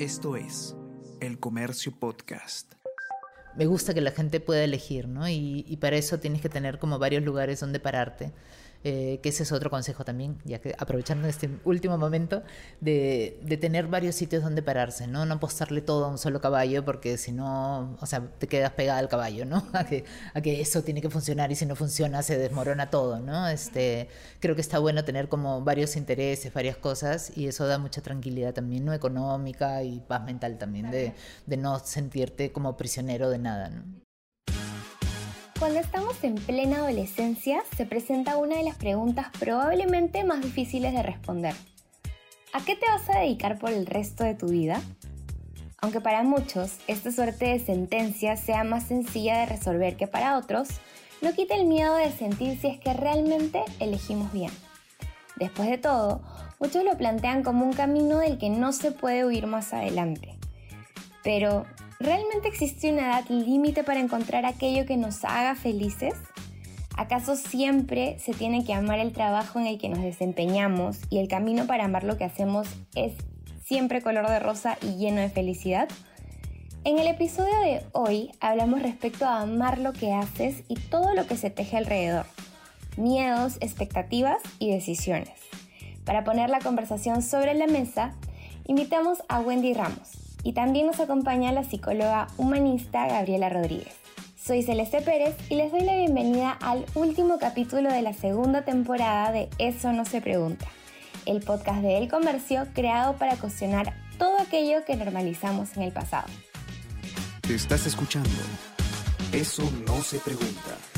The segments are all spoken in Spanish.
Esto es El Comercio Podcast. Me gusta que la gente pueda elegir, ¿no? Y, y para eso tienes que tener como varios lugares donde pararte. Eh, que ese es otro consejo también, ya que aprovechando este último momento, de, de, tener varios sitios donde pararse, ¿no? No apostarle todo a un solo caballo, porque si no, o sea, te quedas pegada al caballo, ¿no? A que, a que eso tiene que funcionar y si no funciona se desmorona todo, ¿no? Este, creo que está bueno tener como varios intereses, varias cosas, y eso da mucha tranquilidad también, ¿no? Económica y paz mental también, de, de no sentirte como prisionero de nada, ¿no? Cuando estamos en plena adolescencia, se presenta una de las preguntas probablemente más difíciles de responder. ¿A qué te vas a dedicar por el resto de tu vida? Aunque para muchos esta suerte de sentencia sea más sencilla de resolver que para otros, no quita el miedo de sentir si es que realmente elegimos bien. Después de todo, muchos lo plantean como un camino del que no se puede huir más adelante. Pero, ¿Realmente existe una edad límite para encontrar aquello que nos haga felices? ¿Acaso siempre se tiene que amar el trabajo en el que nos desempeñamos y el camino para amar lo que hacemos es siempre color de rosa y lleno de felicidad? En el episodio de hoy hablamos respecto a amar lo que haces y todo lo que se teje alrededor, miedos, expectativas y decisiones. Para poner la conversación sobre la mesa, invitamos a Wendy Ramos, y también nos acompaña la psicóloga humanista Gabriela Rodríguez. Soy Celeste Pérez y les doy la bienvenida al último capítulo de la segunda temporada de Eso no se pregunta, el podcast de El Comercio creado para cuestionar todo aquello que normalizamos en el pasado. Te estás escuchando. Eso no se pregunta.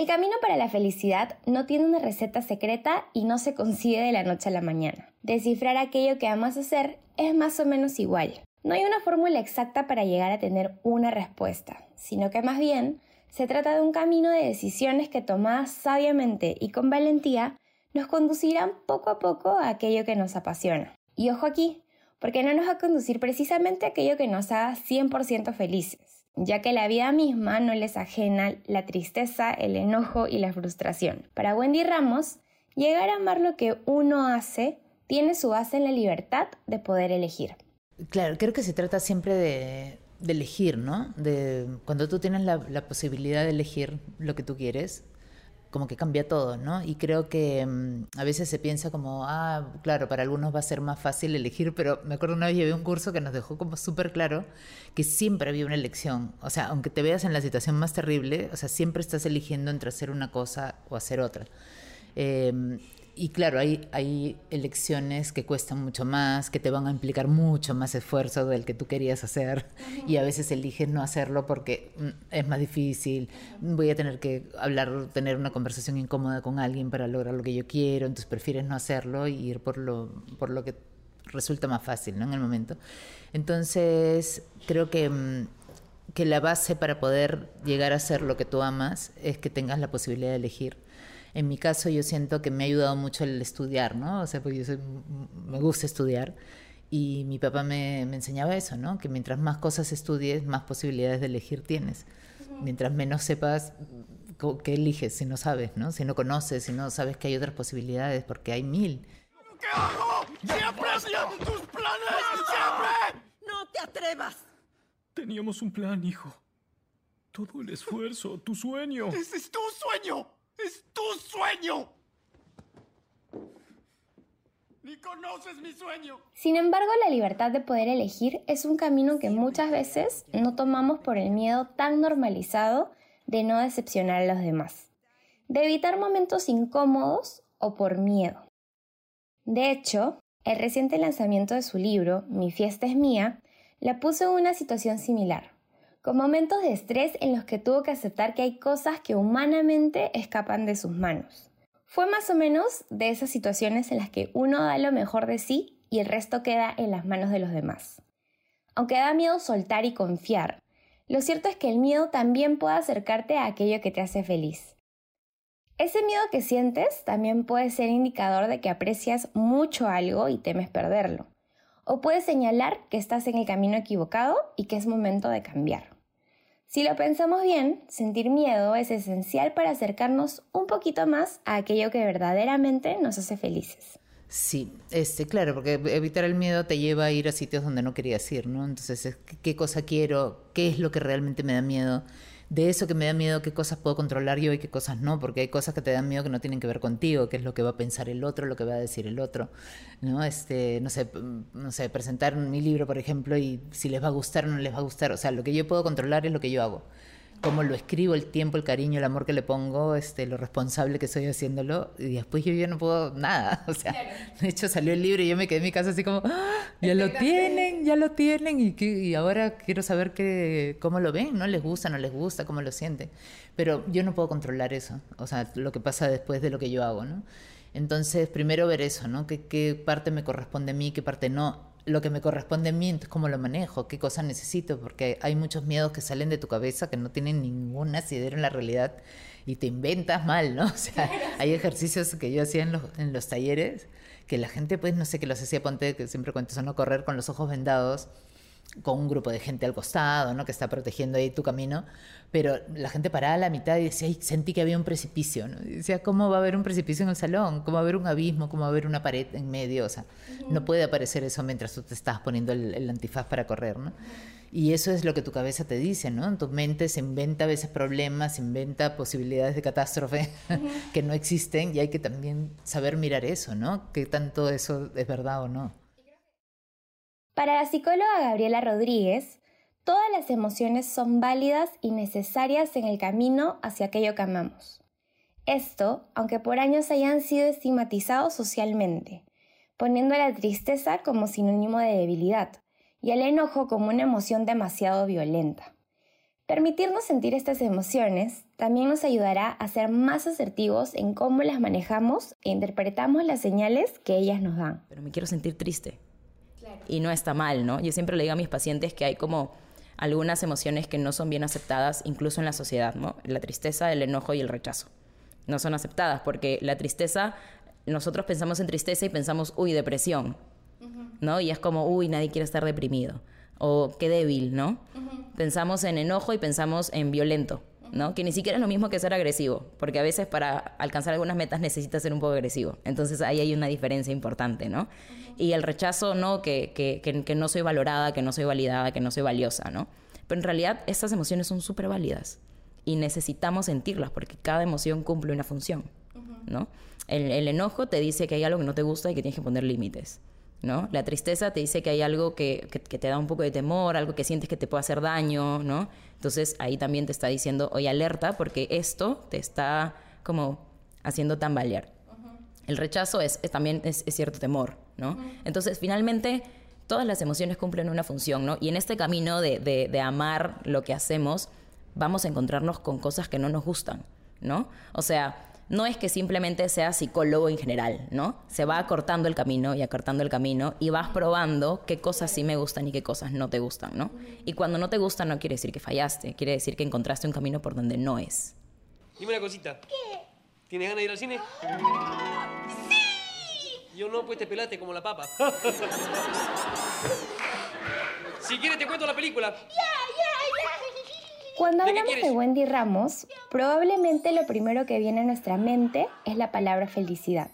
El camino para la felicidad no tiene una receta secreta y no se consigue de la noche a la mañana. Descifrar aquello que amas hacer es más o menos igual. No hay una fórmula exacta para llegar a tener una respuesta, sino que más bien se trata de un camino de decisiones que tomadas sabiamente y con valentía nos conducirán poco a poco a aquello que nos apasiona. Y ojo aquí, porque no nos va a conducir precisamente a aquello que nos haga 100% felices ya que la vida misma no les ajena la tristeza, el enojo y la frustración. Para Wendy Ramos, llegar a amar lo que uno hace tiene su base en la libertad de poder elegir. Claro, creo que se trata siempre de, elegir, ¿no? De cuando tú tienes la, la posibilidad de elegir lo que tú quieres, como que cambia todo, ¿no? Y creo que mm, a veces se piensa como, ah, claro, para algunos va a ser más fácil elegir, pero me acuerdo una vez llevé un curso que nos dejó como súper claro que siempre había una elección. O sea, aunque te veas en la situación más terrible, o sea, siempre estás eligiendo entre hacer una cosa o hacer otra. Eh, y claro, hay, hay elecciones que cuestan mucho más, que te van a implicar mucho más esfuerzo del que tú querías hacer y a veces eliges no hacerlo porque mm, es más difícil, voy a tener que hablar, tener una conversación incómoda con alguien para lograr lo que yo quiero, entonces prefieres no hacerlo y ir por lo, por lo que resulta más fácil ¿no? en el momento. Entonces, creo que, mm, que la base para poder llegar a hacer lo que tú amas es que tengas la posibilidad de elegir en mi caso yo siento que me ha ayudado mucho el estudiar, ¿no? O sea, pues yo me gusta estudiar y mi papá me, me, enseñaba eso, ¿no? Que mientras más cosas estudies, más posibilidades de elegir tienes. Mientras menos sepas qué eliges si no sabes, ¿no? Si no conoces, si no sabes que hay otras posibilidades, porque hay mil. ¿Qué hago? ¡Siempre hacían tus planes! ¡Siempre! ¡No te atrevas! Teníamos un plan, hijo. Todo el esfuerzo, tu sueño. ¡Ese es tu sueño! ¡Es tu sueño! Ni conoces mi sueño. Sin embargo, la libertad de poder elegir es un camino que muchas veces no tomamos por el miedo tan normalizado de no decepcionar a los demás, de evitar momentos incómodos o por miedo. De hecho, el reciente lanzamiento de su libro, Mi fiesta es mía, la puso en una situación similar con momentos de estrés en los que tuvo que aceptar que hay cosas que humanamente escapan de sus manos. Fue más o menos de esas situaciones en las que uno da lo mejor de sí y el resto queda en las manos de los demás. Aunque da miedo soltar y confiar, lo cierto es que el miedo también puede acercarte a aquello que te hace feliz. Ese miedo que sientes también puede ser indicador de que aprecias mucho algo y temes perderlo o puede señalar que estás en el camino equivocado y que es momento de cambiar. Si lo pensamos bien, sentir miedo es esencial para acercarnos un poquito más a aquello que verdaderamente nos hace felices. Sí, este, claro, porque evitar el miedo te lleva a ir a sitios donde no querías ir, ¿no? Entonces, ¿qué cosa quiero? ¿Qué es lo que realmente me da miedo? De eso que me da miedo, qué cosas puedo controlar yo y qué cosas no, porque hay cosas que te dan miedo que no tienen que ver contigo, qué es lo que va a pensar el otro, lo que va a decir el otro, ¿no? Este, no sé, no sé, presentar mi libro, por ejemplo, y si les va a gustar o no les va a gustar, o sea, lo que yo puedo controlar es lo que yo hago cómo lo escribo, el tiempo, el cariño, el amor que le pongo, este, lo responsable que soy haciéndolo, y después yo ya no puedo nada. O sea, de hecho salió el libro y yo me quedé en mi casa así como, ¡Ah! ya lo tienen, ya lo tienen, y, y ahora quiero saber que, cómo lo ven, ¿no? ¿Les gusta, no les gusta, cómo lo sienten? Pero yo no puedo controlar eso, o sea, lo que pasa después de lo que yo hago, ¿no? Entonces, primero ver eso, ¿no? ¿Qué, qué parte me corresponde a mí, qué parte no? Lo que me corresponde a mí, entonces cómo lo manejo, qué cosas necesito, porque hay muchos miedos que salen de tu cabeza que no tienen ningún asidero en la realidad y te inventas mal, ¿no? O sea, hay ejercicios que yo hacía en los, en los talleres que la gente, pues, no sé, que los hacía, ponte, que siempre cuento eso, no correr con los ojos vendados con un grupo de gente al costado, ¿no? Que está protegiendo ahí tu camino, pero la gente paraba a la mitad y decía, Ay, sentí que había un precipicio, ¿no? Y decía, ¿cómo va a haber un precipicio en el salón? ¿Cómo va a haber un abismo? ¿Cómo va a haber una pared en medio? O sea, no puede aparecer eso mientras tú te estás poniendo el, antifaz para correr, ¿no? Y eso es lo que tu cabeza te dice, ¿no? Tu mente se inventa a veces problemas, se inventa posibilidades de catástrofe que no existen y hay que también saber mirar eso, ¿no? ¿Qué tanto eso es verdad o no? Para la psicóloga Gabriela Rodríguez, todas las emociones son válidas y necesarias en el camino hacia aquello que amamos. Esto, aunque por años hayan sido estigmatizados socialmente, poniendo la tristeza como sinónimo de debilidad y al enojo como una emoción demasiado violenta. Permitirnos sentir estas emociones también nos ayudará a ser más asertivos en cómo las manejamos e interpretamos las señales que ellas nos dan. Pero me quiero sentir triste y no está mal, ¿no? Yo siempre le digo a mis pacientes que hay como algunas emociones que no son bien aceptadas incluso en la sociedad, ¿no? La tristeza, el enojo y el rechazo. No son aceptadas porque la tristeza, nosotros pensamos en tristeza y pensamos, uy, depresión, ¿no? Y es como, uy, nadie quiere estar deprimido. O qué débil, ¿no? Pensamos en enojo y pensamos en violento. ¿No? Que ni siquiera es lo mismo que ser agresivo, porque a veces para alcanzar algunas metas necesitas ser un poco agresivo. Entonces ahí hay una diferencia importante, ¿no? Y el rechazo, ¿no? Que, que, que, no soy valorada, que no soy validada, que no soy valiosa, ¿no? Pero en realidad estas emociones son súper válidas y necesitamos sentirlas porque cada emoción cumple una función, ¿no? El, el enojo te dice que hay algo que no te gusta y que tienes que poner límites. ¿No? La tristeza te dice que hay algo que, te da un poco de temor, algo que sientes que te puede hacer daño, ¿no? Entonces ahí también te está diciendo, oye, alerta, porque esto te está como haciendo tambalear. El rechazo es, también es, cierto temor, ¿no? Entonces, finalmente, todas las emociones cumplen una función, ¿no? Y en este camino de, de amar lo que hacemos, vamos a encontrarnos con cosas que no nos gustan, ¿no? O sea, no es que simplemente seas psicólogo en general, ¿no? Se va acortando el camino y acortando el camino y vas probando qué cosas sí me gustan y qué cosas no te gustan, ¿no? Y cuando no te gustan no quiere decir que fallaste, quiere decir que encontraste un camino por donde no es. Dime una cosita. ¿Qué? ¿Tienes ganas de ir al cine? ¡Sí! Yo no, pues te pelaste como la papa. si quieres te cuento la película. Ya, ya, ya. Cuando hablamos de Wendy Ramos, probablemente lo primero que viene a nuestra mente es la palabra felicidad.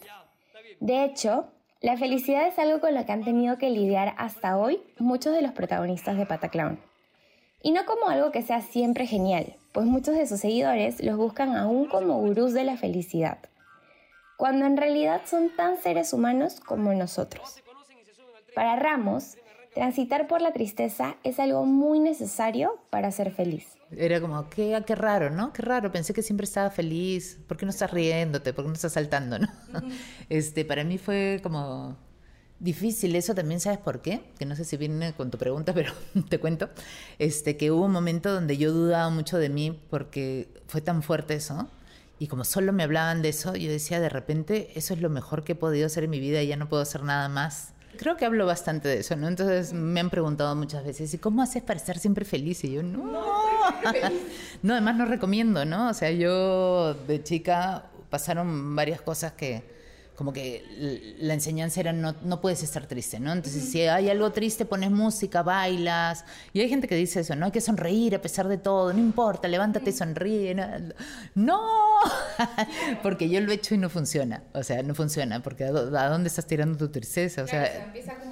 De hecho, la felicidad es algo con lo que han tenido que lidiar hasta hoy muchos de los protagonistas de Pataclown. Y no como algo que sea siempre genial, pues muchos de sus seguidores los buscan aún como gurús de la felicidad, cuando en realidad son tan seres humanos como nosotros. Para Ramos, transitar por la tristeza es algo muy necesario para ser feliz. Era como, qué, qué raro, ¿no? Qué raro, pensé que siempre estaba feliz. ¿Por qué no estás riéndote? ¿Por qué no estás saltando? ¿no? este, para mí fue como difícil eso también, ¿sabes por qué? Que no sé si viene con tu pregunta, pero te cuento. Este, que hubo un momento donde yo dudaba mucho de mí porque fue tan fuerte eso. Y como solo me hablaban de eso, yo decía, de repente, eso es lo mejor que he podido hacer en mi vida y ya no puedo hacer nada más Creo que hablo bastante de eso, ¿no? Entonces me han preguntado muchas veces, ¿y cómo haces para estar siempre feliz? Y yo, no. No, además no recomiendo, ¿no? O sea, yo de chica pasaron varias cosas que como que la enseñanza era no, no puedes estar triste, ¿no? Entonces, si hay algo triste, pones música, bailas. Y hay gente que dice eso, ¿no? Hay que sonreír a pesar de todo, no importa, levántate y sonríe. No, ¡No! porque yo lo he hecho y no funciona. O sea, no funciona, porque ¿a dó- a dónde estás tirando tu tristeza? O sea, empieza a acumular.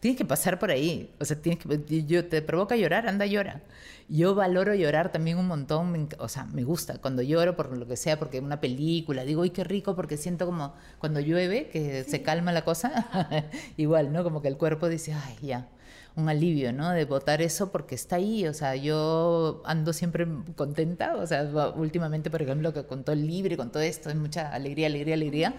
Tienes que pasar por ahí. O sea, tienes que, yo, te provoca llorar, anda, llora. Yo valoro llorar también un montón. me o sea, me gusta cuando lloro por lo que sea, porque una película, digo, ¡ay, qué rico! Porque siento como cuando llueve, que se calma la cosa. Igual, ¿no? Como que el cuerpo dice, ¡ay, ya! Un alivio, ¿no? De botar eso porque está ahí. O sea, yo ando siempre contenta. O sea, últimamente, por ejemplo, que con todo el libre, con todo esto, hay mucha alegría, alegría, alegría.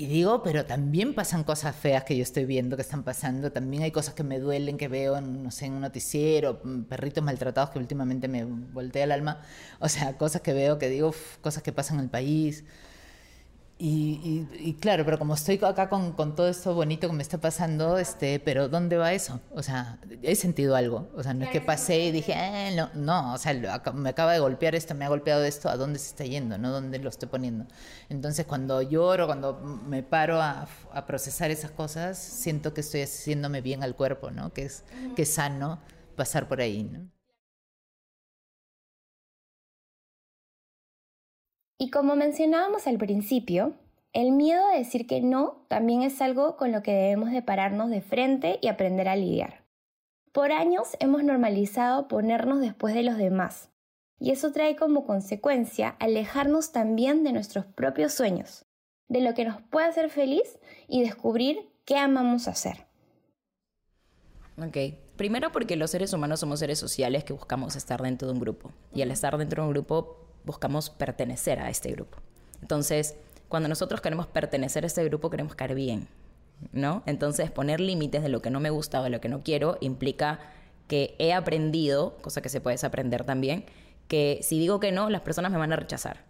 Y digo, pero también pasan cosas feas que yo estoy viendo que están pasando. También hay cosas que me duelen, que veo en, no sé, en un noticiero, mm, perritos maltratados que últimamente me voltea el alma. O sea, cosas que veo que digo, cosas que pasan en el país. Y, y- y claro, pero como estoy acá con, con todo esto bonito que me está pasando, este, pero ¿dónde va eso? O sea, he sentido algo. O sea, no es que pasé y dije, "Eh, no, no, o sea, lo me acaba de golpear esto, me ha golpeado esto, ¿a dónde se está yendo? ¿No? ¿Dónde lo estoy poniendo? Entonces, cuando lloro, cuando me paro a, a procesar esas cosas, siento que estoy haciéndome bien al cuerpo, ¿no? Que es, que es sano pasar por ahí, ¿no? Y como mencionábamos al principio, el miedo a decir que no también es algo con lo que debemos de pararnos de frente y aprender a lidiar. Por años hemos normalizado ponernos después de los demás, y eso trae como consecuencia alejarnos también de nuestros propios sueños, de lo que nos puede hacer feliz y descubrir qué amamos hacer. Ok. Primero porque los seres humanos somos seres sociales que buscamos estar dentro de un grupo. Y al estar dentro de un grupo buscamos pertenecer a este grupo. Entonces, cuando nosotros queremos pertenecer a este grupo, queremos caer bien, ¿no? Entonces, poner límites de lo que no me gusta o de lo que no quiero implica que he aprendido, cosa que se puede aprender también, que si digo que no, las personas me van a rechazar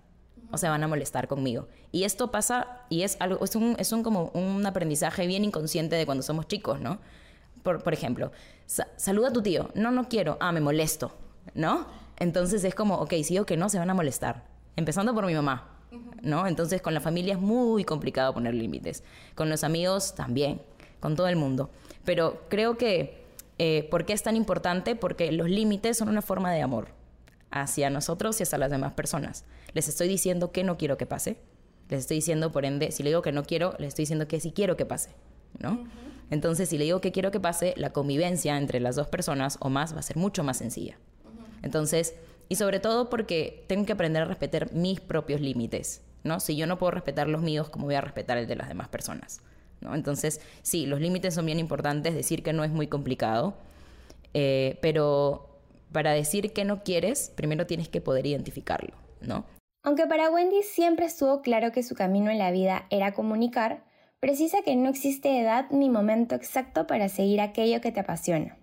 o se van a molestar conmigo. Y esto pasa y es algo es un es un como un aprendizaje bien inconsciente de cuando somos chicos, ¿no? Por, por ejemplo, sa- saluda a tu tío. No, no quiero. Ah, me molesto, ¿no? Entonces es como, ok, si digo que no, se van a molestar. Empezando por mi mamá, ¿no? Entonces con la familia es muy complicado poner límites. Con los amigos también, con todo el mundo. Pero creo que, eh, ¿por qué es tan importante? Porque los límites son una forma de amor hacia nosotros y hacia las demás personas. Les estoy diciendo que no quiero que pase. Les estoy diciendo, por ende, si le digo que no quiero, les estoy diciendo que sí quiero que pase, ¿no? Entonces, si le digo que quiero que pase, la convivencia entre las dos personas o más va a ser mucho más sencilla. Entonces, y sobre todo porque tengo que aprender a respetar mis propios límites, ¿no? Si yo no puedo respetar los míos, ¿cómo voy a respetar el de las demás personas? ¿no? Entonces, sí, los límites son bien importantes, decir que no es muy complicado, eh, pero para decir que no quieres, primero tienes que poder identificarlo, ¿no? Aunque para Wendy siempre estuvo claro que su camino en la vida era comunicar, precisa que no existe edad ni momento exacto para seguir aquello que te apasiona.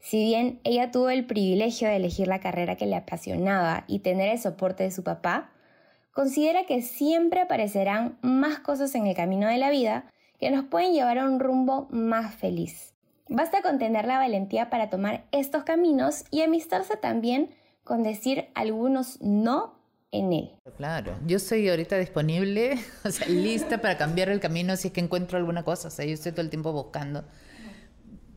Si bien ella tuvo el privilegio de elegir la carrera que le apasionaba y tener el soporte de su papá, considera que siempre aparecerán más cosas en el camino de la vida que nos pueden llevar a un rumbo más feliz. Basta con tener la valentía para tomar estos caminos y amistarse también con decir algunos no en él. Claro, yo estoy ahorita disponible, o sea, lista para cambiar el camino si es que encuentro alguna cosa. O sea, yo estoy todo el tiempo buscando,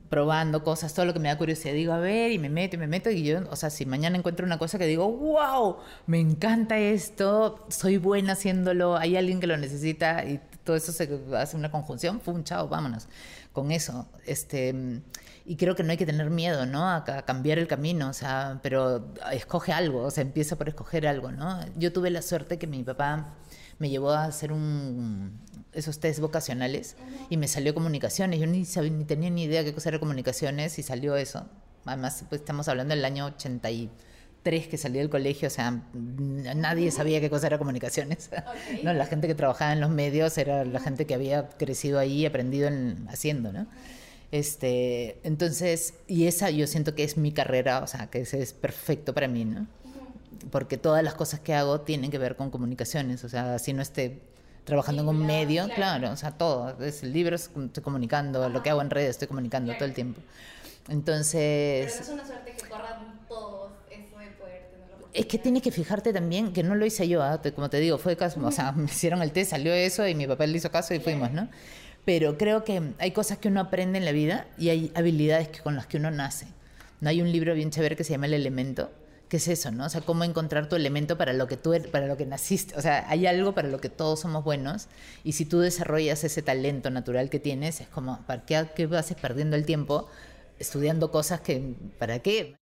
probando cosas, todo lo que me da curiosidad. Digo, a ver, y me meto, y me meto, y yo, o sea, si mañana encuentro una cosa que digo, wow, me encanta esto, soy buena haciéndolo, hay alguien que lo necesita, y todo eso se hace una conjunción, pum, chao, vámonos con eso. Este, y creo que no hay que tener miedo, ¿no? A, a, cambiar el camino, o sea, pero escoge algo, o sea, empieza por escoger algo, ¿no? Yo tuve la suerte que mi papá me llevó a hacer un, esos test vocacionales y me salió comunicaciones. Yo ni, sabía, ni tenía ni idea qué cosa era comunicaciones y salió eso. Además, pues estamos hablando del año 83 que salí del colegio, o sea, nadie sabía qué cosa era comunicaciones. Okay. No, la gente que trabajaba en los medios era la gente que había crecido ahí y aprendido en, haciendo, ¿no? Este, entonces, y esa yo siento que es mi carrera, o sea, que ese es perfecto para mí, ¿no? Porque todas las cosas que hago tienen que ver con comunicaciones, o sea, si no esté trabajando en un medio, claro. o sea, todo, es el libro estoy comunicando, Ajá. lo que hago en redes estoy comunicando claro. todo el tiempo. Entonces... Pero es una suerte que corran todos eso de poder tenerlo. Es que tienes que fijarte también que no lo hice yo. Te- como te digo, fue caso, o sea, me hicieron el test, salió eso y mi papá le hizo caso y fuimos, ¿no? Pero creo que hay cosas que uno aprende en la vida y hay habilidades que, con las que uno nace. No hay un libro bien chévere que se llama El Elemento, que es eso, ¿no? O sea, cómo encontrar tu elemento para lo que tú er- para lo que naciste. O sea, hay algo para lo que todos somos buenos y si tú desarrollas ese talento natural que tienes, es como, ¿para qué, qué haces perdiendo el tiempo estudiando cosas que, ¿para qué?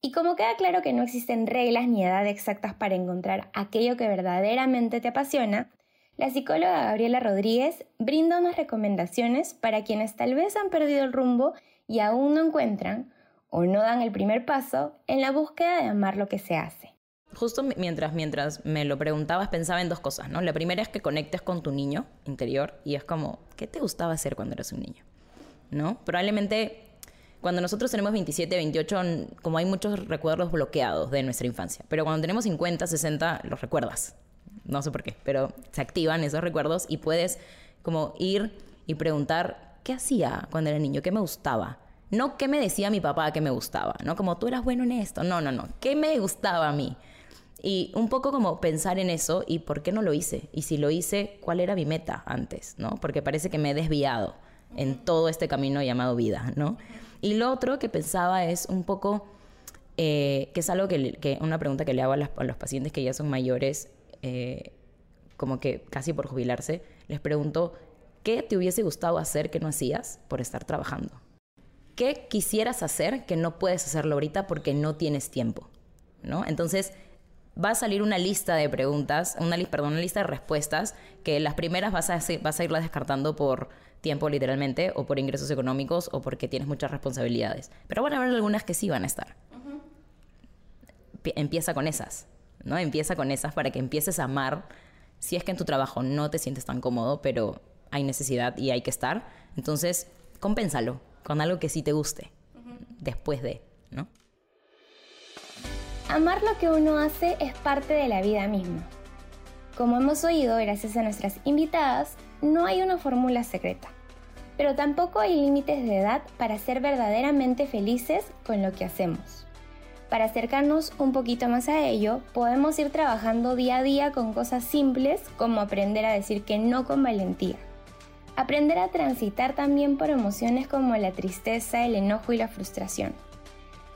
Y como queda claro que no existen reglas ni edad exactas para encontrar aquello que verdaderamente te apasiona, la psicóloga Gabriela Rodríguez brinda unas recomendaciones para quienes tal vez han perdido el rumbo y aún no encuentran o no dan el primer paso en la búsqueda de amar lo que se hace. Justo mi- mientras, mientras me lo preguntabas, pensaba en dos cosas, ¿no? La primera es que conectes con tu niño interior y es como, ¿qué te gustaba hacer cuando eras un niño? ¿No? Probablemente cuando nosotros tenemos 27, 28, n- como hay muchos recuerdos bloqueados de nuestra infancia, pero cuando tenemos 50, 60, los recuerdas. No sé por qué, pero se activan esos recuerdos y puedes como ir y preguntar, ¿qué hacía cuando era niño? ¿Qué me gustaba? No qué me decía mi papá que me gustaba, ¿no? Como tú eras bueno en esto. No, no, no. ¿Qué me gustaba a mí? Y un poco como pensar en eso y por qué no lo hice. Y si lo hice, ¿cuál era mi meta antes? ¿no? Porque parece que me he desviado en todo este camino llamado vida, ¿no? Y lo otro que pensaba es un poco, eh, que es algo que, una pregunta que le hago a, las- a los pacientes que ya son mayores, eh, como que casi por jubilarse, les pregunto, ¿qué te hubiese gustado hacer que no hacías por estar trabajando? ¿Qué quisieras hacer que no puedes hacerlo ahorita porque no tienes tiempo? ¿No? Entonces, va a salir una lista de preguntas, una, perdón, una lista de respuestas que las primeras vas a, vas a irlas descartando por tiempo literalmente o por ingresos económicos o porque tienes muchas responsabilidades. Pero van a haber algunas que sí van a estar. Pi- Empieza con esas, ¿no? Empieza con esas para que empieces a amar. Si es que en tu trabajo no te sientes tan cómodo, pero hay necesidad y hay que estar, entonces compénsalo con algo que sí te guste después de, ¿no? Amar lo que uno hace es parte de la vida misma. Como hemos oído gracias a nuestras invitadas, no hay una fórmula secreta, pero tampoco hay límites de edad para ser verdaderamente felices con lo que hacemos. Para acercarnos un poquito más a ello, podemos ir trabajando día a día con cosas simples como aprender a decir que no con valentía. Aprender a transitar también por emociones como la tristeza, el enojo y la frustración.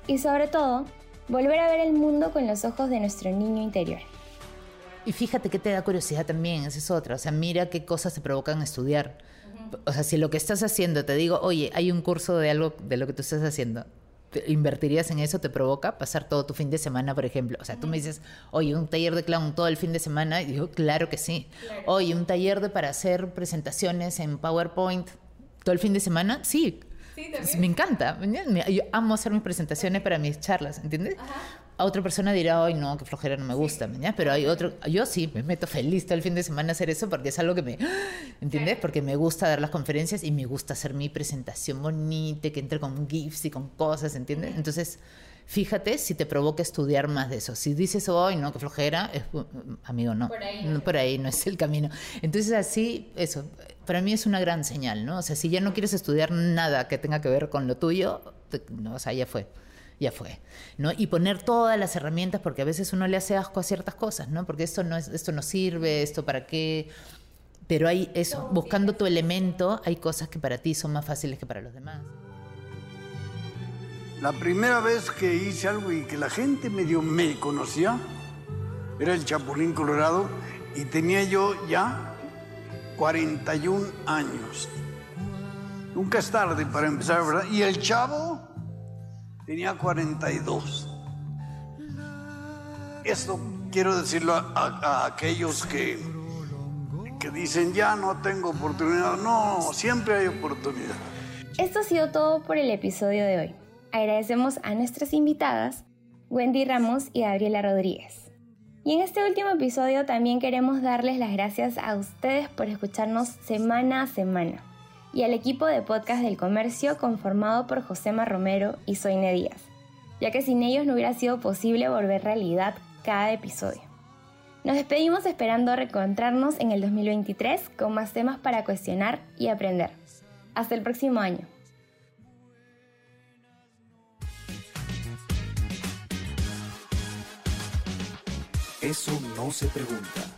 Y sobre todo, volver a ver el mundo con los ojos de nuestro niño interior. Y fíjate que te da curiosidad también, esa es otra. O sea, mira qué cosas te provocan estudiar. O sea, si lo que estás haciendo, te digo, oye, hay un curso de algo de lo que tú estás haciendo, ¿te ¿invertirías en eso? ¿Te provoca pasar todo tu fin de semana, por ejemplo? O sea, tú me dices, oye, un taller de clown todo el fin de semana, y digo, claro que sí. Oye, un taller de para hacer presentaciones en PowerPoint todo el fin de semana, sí. Me encanta. Yo amo hacer mis presentaciones para mis charlas, ¿entiendes? A otra persona dirá, ay, no, qué flojera, no me gusta, ¿ya? Pero hay otro, yo sí, me meto feliz todo el fin de semana a hacer eso porque es algo que me, ¿entiendes? Porque me gusta dar las conferencias y me gusta hacer mi presentación bonita, que entre con GIFs y con cosas, ¿entiendes? Entonces, fíjate si te provoca estudiar más de eso. Si dices, ay, no, qué flojera, es, amigo, no. Por ahí no, por ahí no es el camino. Entonces, así, eso, para mí es una gran señal, ¿no? O sea, si ya no quieres estudiar nada que tenga que ver con lo tuyo, te- no, o sea, ya fue ya fue, ¿no? Y poner todas las herramientas, porque a veces uno le hace asco a ciertas cosas, ¿no? Porque esto no, es, esto no sirve, esto para qué. Pero hay eso, buscando tu elemento, hay cosas que para ti son más fáciles que para los demás. La primera vez que hice algo y que la gente medio me conocía era el Chapulín Colorado y tenía yo ya 41 años. Nunca es tarde para empezar, ¿verdad? Y el chavo tenía 42. Esto quiero decirlo a, aquellos que, que dicen ya no tengo oportunidad. No, siempre hay oportunidad. Esto ha sido todo por el episodio de hoy. Agradecemos a nuestras invitadas, Wendy Ramos y Gabriela Rodríguez. Y en este último episodio también queremos darles las gracias a ustedes por escucharnos semana a semana y al equipo de podcast del comercio conformado por Josema Romero y Soine Díaz, ya que sin ellos no hubiera sido posible volver realidad cada episodio. Nos despedimos esperando reencontrarnos en el 2023 con más temas para cuestionar y aprender. Hasta el próximo año. Eso no se pregunta.